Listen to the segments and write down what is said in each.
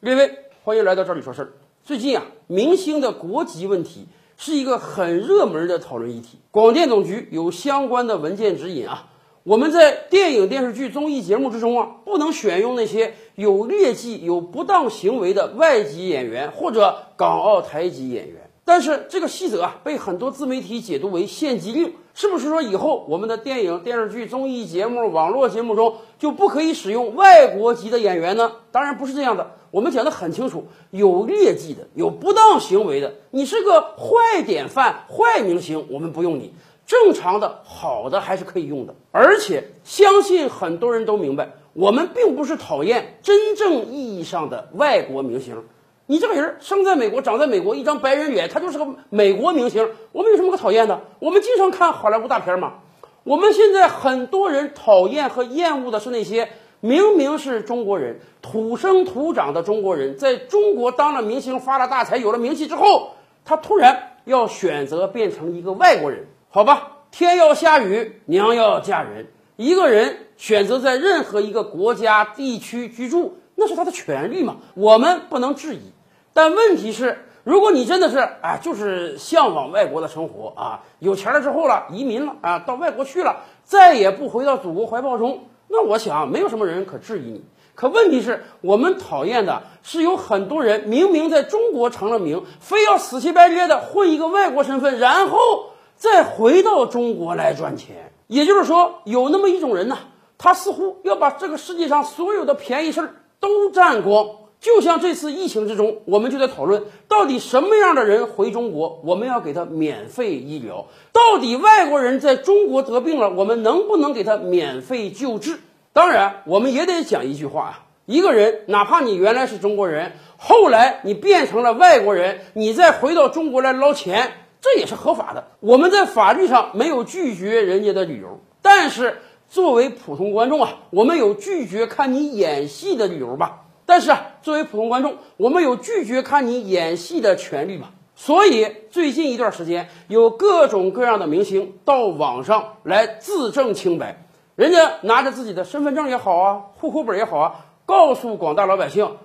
各位，欢迎来到这里说事儿。最近啊，明星的国籍问题是一个很热门的讨论议题。广电总局有相关的文件指引啊，我们在电影、电视剧、综艺节目之中啊，不能选用那些有劣迹、有不当行为的外籍演员或者港澳台籍演员。但是这个细则啊，被很多自媒体解读为限级令，是不是说以后我们的电影、电视剧、综艺节目、网络节目中就不可以使用外国籍的演员呢？当然不是这样的，我们讲的很清楚，有劣迹的、有不当行为的，你是个坏典范、坏明星，我们不用你。正常的、好的还是可以用的。而且相信很多人都明白，我们并不是讨厌真正意义上的外国明星。你这个人生在美国，长在美国，一张白人脸，他就是个美国明星。我们有什么可讨厌的？我们经常看好莱坞大片嘛。我们现在很多人讨厌和厌恶的是那些明明是中国人、土生土长的中国人，在中国当了明星、发了大财、有了名气之后，他突然要选择变成一个外国人。好吧，天要下雨，娘要嫁人。一个人选择在任何一个国家、地区居住，那是他的权利嘛，我们不能质疑。但问题是，如果你真的是啊，就是向往外国的生活啊，有钱了之后了，移民了啊，到外国去了，再也不回到祖国怀抱中，那我想没有什么人可质疑你。可问题是我们讨厌的是有很多人明明在中国成了名，非要死乞白赖的混一个外国身份，然后再回到中国来赚钱。也就是说，有那么一种人呢，他似乎要把这个世界上所有的便宜事儿都占光。就像这次疫情之中，我们就在讨论，到底什么样的人回中国，我们要给他免费医疗；到底外国人在中国得病了，我们能不能给他免费救治？当然，我们也得讲一句话啊：一个人哪怕你原来是中国人，后来你变成了外国人，你再回到中国来捞钱，这也是合法的。我们在法律上没有拒绝人家的理由，但是作为普通观众啊，我们有拒绝看你演戏的理由吧？但是啊，作为普通观众，我们有拒绝看你演戏的权利嘛？所以最近一段时间，有各种各样的明星到网上来自证清白，人家拿着自己的身份证也好啊，户口本也好啊，告诉广大老百姓，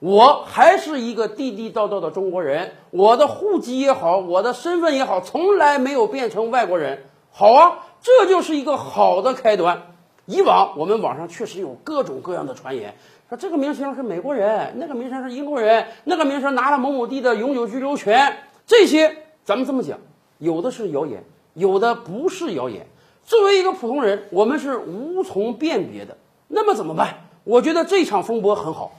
我还是一个地地道道的中国人，我的户籍也好，我的身份也好，从来没有变成外国人。好啊，这就是一个好的开端。以往我们网上确实有各种各样的传言。说这个明星是美国人，那个明星是英国人，那个明星拿了某某地的永久居留权，这些咱们这么讲，有的是谣言，有的不是谣言。作为一个普通人，我们是无从辨别的。那么怎么办？我觉得这场风波很好，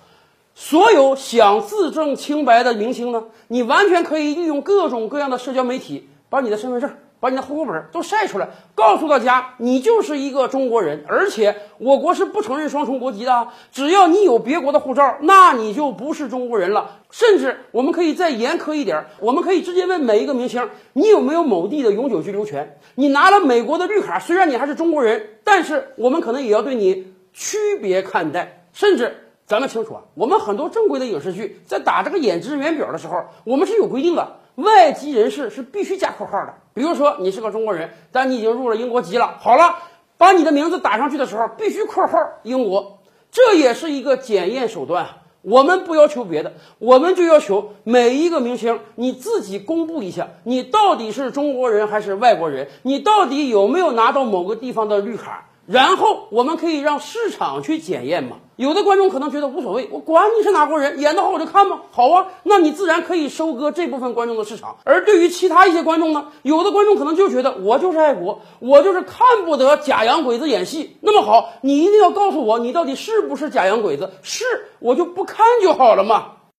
所有想自证清白的明星呢，你完全可以利用各种各样的社交媒体，把你的身份证。把你的户口本都晒出来，告诉大家你就是一个中国人，而且我国是不承认双重国籍的。只要你有别国的护照，那你就不是中国人了。甚至我们可以再严苛一点，我们可以直接问每一个明星：你有没有某地的永久居留权？你拿了美国的绿卡，虽然你还是中国人，但是我们可能也要对你区别看待。甚至咱们清楚啊，我们很多正规的影视剧在打这个演职人员表的时候，我们是有规定的。外籍人士是必须加括号的，比如说你是个中国人，但你已经入了英国籍了。好了，把你的名字打上去的时候，必须括号英国，这也是一个检验手段。我们不要求别的，我们就要求每一个明星你自己公布一下，你到底是中国人还是外国人，你到底有没有拿到某个地方的绿卡。然后我们可以让市场去检验嘛？有的观众可能觉得无所谓，我管你是哪国人，演得好我就看嘛。好啊，那你自然可以收割这部分观众的市场。而对于其他一些观众呢，有的观众可能就觉得我就是爱国，我就是看不得假洋鬼子演戏。那么好，你一定要告诉我，你到底是不是假洋鬼子？是，我就不看就好了嘛。